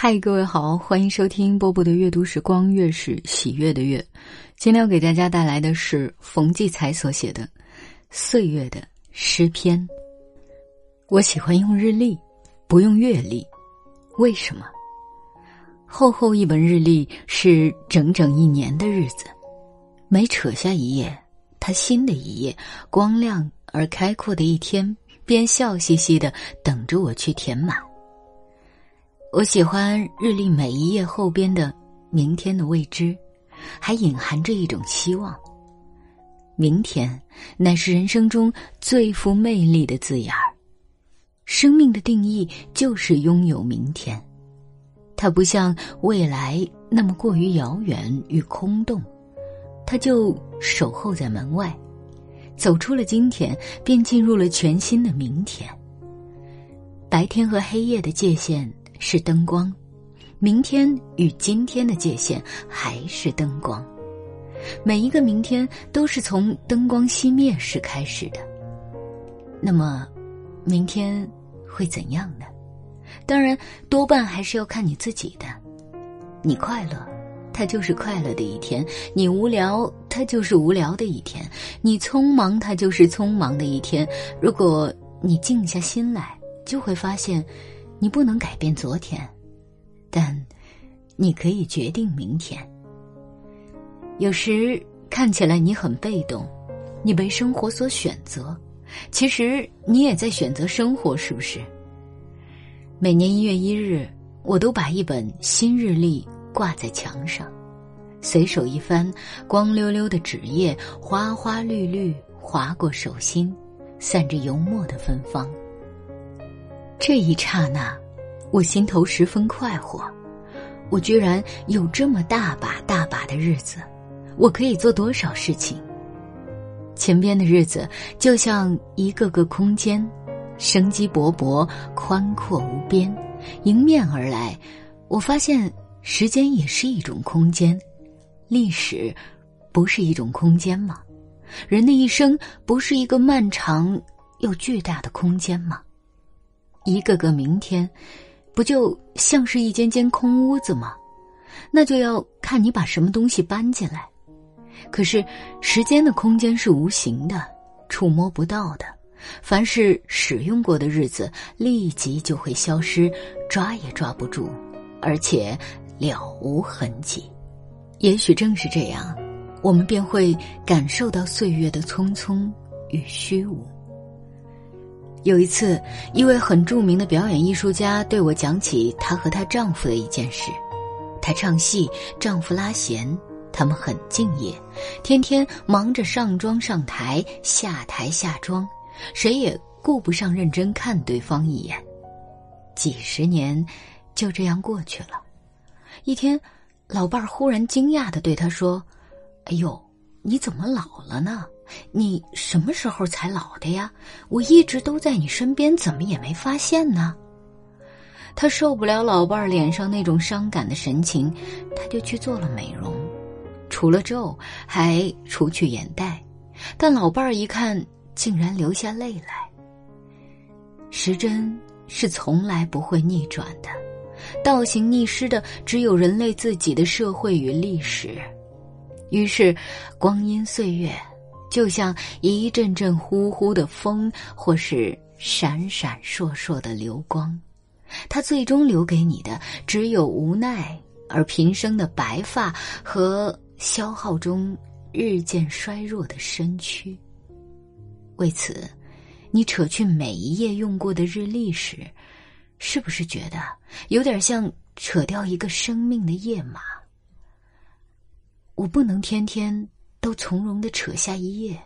嗨，各位好，欢迎收听波波的阅读时光，月是喜悦的月。今天要给大家带来的是冯骥才所写的《岁月的诗篇》。我喜欢用日历，不用月历，为什么？厚厚一本日历是整整一年的日子，每扯下一页，它新的一页，光亮而开阔的一天，便笑嘻嘻的等着我去填满。我喜欢日历每一页后边的明天的未知，还隐含着一种希望。明天乃是人生中最富魅力的字眼儿。生命的定义就是拥有明天，它不像未来那么过于遥远与空洞，它就守候在门外，走出了今天，便进入了全新的明天。白天和黑夜的界限。是灯光，明天与今天的界限还是灯光。每一个明天都是从灯光熄灭时开始的。那么，明天会怎样呢？当然，多半还是要看你自己的。你快乐，它就是快乐的一天；你无聊，它就是无聊的一天；你匆忙，它就是匆忙的一天。如果你静下心来，就会发现。你不能改变昨天，但你可以决定明天。有时看起来你很被动，你被生活所选择，其实你也在选择生活，是不是？每年一月一日，我都把一本新日历挂在墙上，随手一翻，光溜溜的纸页，花花绿绿，划过手心，散着油墨的芬芳。这一刹那，我心头十分快活。我居然有这么大把大把的日子，我可以做多少事情？前边的日子就像一个个空间，生机勃勃，宽阔无边，迎面而来。我发现时间也是一种空间，历史不是一种空间吗？人的一生不是一个漫长又巨大的空间吗？一个个明天，不就像是一间间空屋子吗？那就要看你把什么东西搬进来。可是时间的空间是无形的，触摸不到的。凡是使用过的日子，立即就会消失，抓也抓不住，而且了无痕迹。也许正是这样，我们便会感受到岁月的匆匆与虚无。有一次，一位很著名的表演艺术家对我讲起她和她丈夫的一件事。她唱戏，丈夫拉弦，他们很敬业，天天忙着上妆上台、下台下妆，谁也顾不上认真看对方一眼。几十年就这样过去了。一天，老伴儿忽然惊讶的对他说：“哎呦，你怎么老了呢？”你什么时候才老的呀？我一直都在你身边，怎么也没发现呢？他受不了老伴儿脸上那种伤感的神情，他就去做了美容，除了皱，还除去眼袋。但老伴儿一看，竟然流下泪来。时针是从来不会逆转的，倒行逆施的只有人类自己的社会与历史。于是，光阴岁月。就像一阵阵呼呼的风，或是闪闪烁烁的流光，它最终留给你的只有无奈而平生的白发和消耗中日渐衰弱的身躯。为此，你扯去每一页用过的日历时，是不是觉得有点像扯掉一个生命的页码？我不能天天。都从容的扯下一页，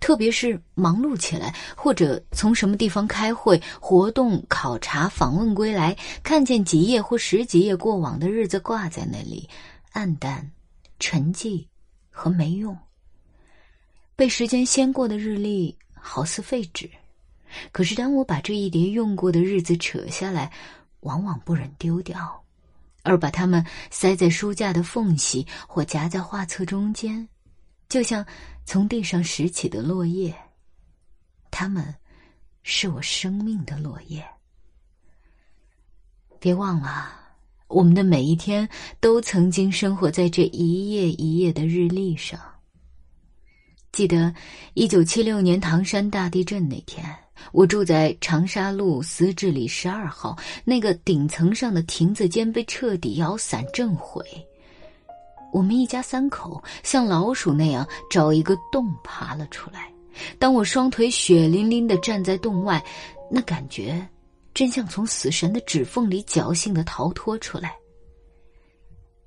特别是忙碌起来，或者从什么地方开会、活动、考察、访问归来，看见几页或十几页过往的日子挂在那里，暗淡、沉寂和没用。被时间掀过的日历好似废纸，可是当我把这一叠用过的日子扯下来，往往不忍丢掉，而把它们塞在书架的缝隙或夹在画册中间。就像从地上拾起的落叶，它们是我生命的落叶。别忘了，我们的每一天都曾经生活在这一页一页的日历上。记得一九七六年唐山大地震那天，我住在长沙路思治里十二号，那个顶层上的亭子间被彻底摇散震毁。我们一家三口像老鼠那样找一个洞爬了出来。当我双腿血淋淋的站在洞外，那感觉真像从死神的指缝里侥幸的逃脱出来。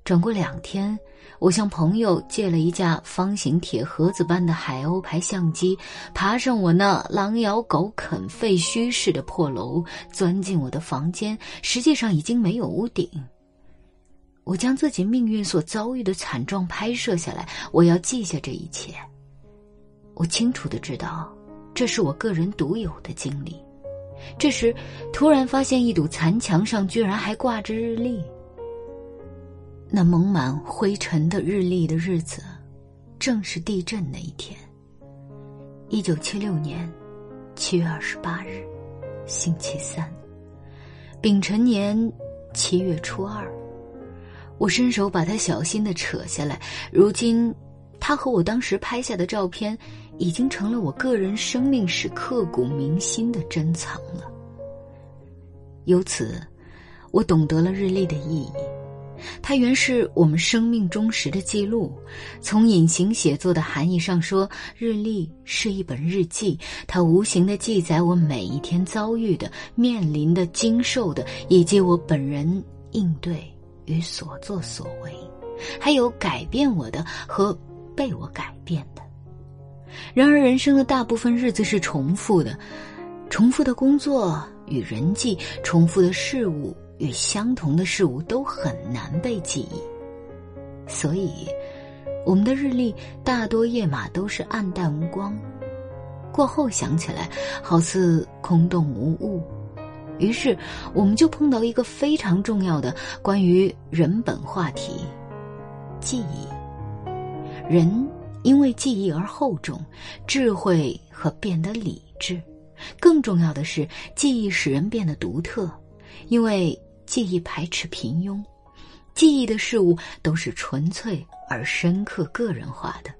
转过两天，我向朋友借了一架方形铁盒子般的海鸥牌相机，爬上我那狼咬狗啃废墟式的破楼，钻进我的房间。实际上已经没有屋顶。我将自己命运所遭遇的惨状拍摄下来，我要记下这一切。我清楚的知道，这是我个人独有的经历。这时，突然发现一堵残墙上居然还挂着日历。那蒙满灰尘的日历的日子，正是地震那一天。一九七六年七月二十八日，星期三，丙辰年七月初二。我伸手把它小心的扯下来。如今，它和我当时拍下的照片，已经成了我个人生命史刻骨铭心的珍藏了。由此，我懂得了日历的意义。它原是我们生命忠实的记录。从隐形写作的含义上说，日历是一本日记，它无形的记载我每一天遭遇的、面临的、经受的，以及我本人应对与所作所为，还有改变我的和被我改变的。然而，人生的大部分日子是重复的，重复的工作与人际，重复的事物。与相同的事物都很难被记忆，所以我们的日历大多页码都是暗淡无光，过后想起来好似空洞无物。于是我们就碰到一个非常重要的关于人本话题——记忆。人因为记忆而厚重、智慧和变得理智，更重要的是，记忆使人变得独特，因为。记忆排斥平庸，记忆的事物都是纯粹而深刻、个人化的。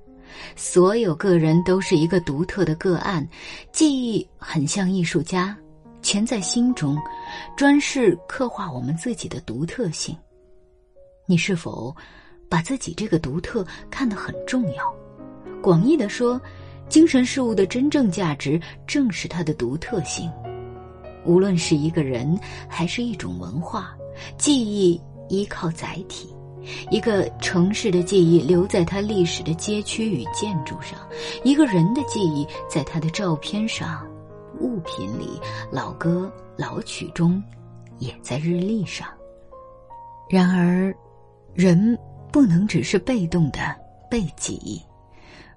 所有个人都是一个独特的个案。记忆很像艺术家，潜在心中，专事刻画我们自己的独特性。你是否把自己这个独特看得很重要？广义的说，精神事物的真正价值正是它的独特性。无论是一个人还是一种文化，记忆依靠载体。一个城市的记忆留在它历史的街区与建筑上，一个人的记忆在他的照片上、物品里、老歌老曲中，也在日历上。然而，人不能只是被动的被记忆。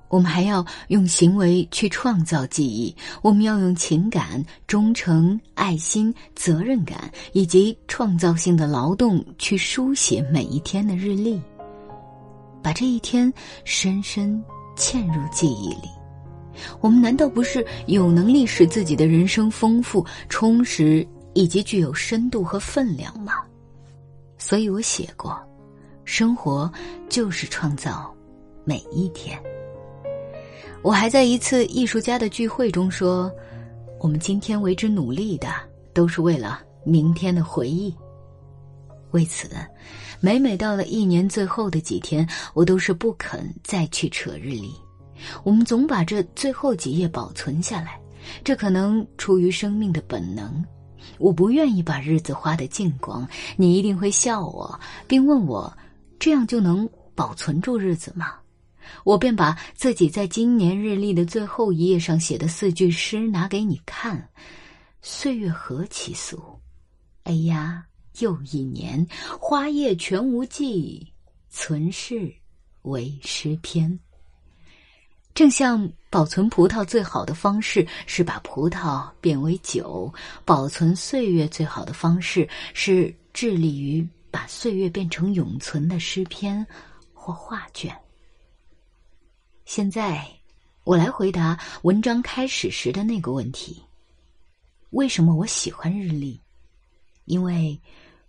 我们还要用行为去创造记忆，我们要用情感、忠诚、爱心、责任感以及创造性的劳动去书写每一天的日历，把这一天深深嵌入记忆里。我们难道不是有能力使自己的人生丰富、充实以及具有深度和分量吗？所以我写过，生活就是创造每一天。我还在一次艺术家的聚会中说：“我们今天为之努力的，都是为了明天的回忆。”为此，每每到了一年最后的几天，我都是不肯再去扯日历。我们总把这最后几页保存下来，这可能出于生命的本能。我不愿意把日子花得净光。你一定会笑我，并问我：“这样就能保存住日子吗？”我便把自己在今年日历的最后一页上写的四句诗拿给你看：“岁月何其速，哎呀，又一年，花叶全无迹，存世为诗篇。”正像保存葡萄最好的方式是把葡萄变为酒，保存岁月最好的方式是致力于把岁月变成永存的诗篇或画卷。现在，我来回答文章开始时的那个问题：为什么我喜欢日历？因为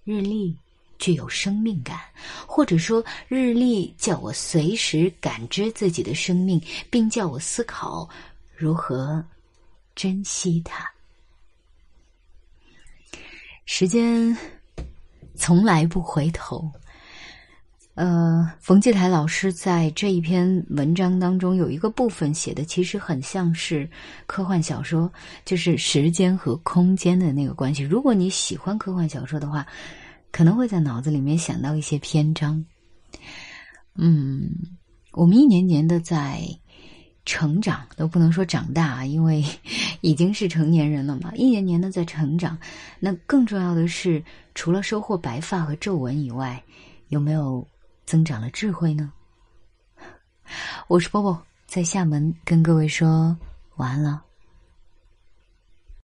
日历具有生命感，或者说日历叫我随时感知自己的生命，并叫我思考如何珍惜它。时间从来不回头。呃，冯骥才老师在这一篇文章当中有一个部分写的，其实很像是科幻小说，就是时间和空间的那个关系。如果你喜欢科幻小说的话，可能会在脑子里面想到一些篇章。嗯，我们一年年的在成长，都不能说长大，因为已经是成年人了嘛。一年年的在成长，那更重要的是，除了收获白发和皱纹以外，有没有？增长了智慧呢。我是波波，在厦门跟各位说晚安了。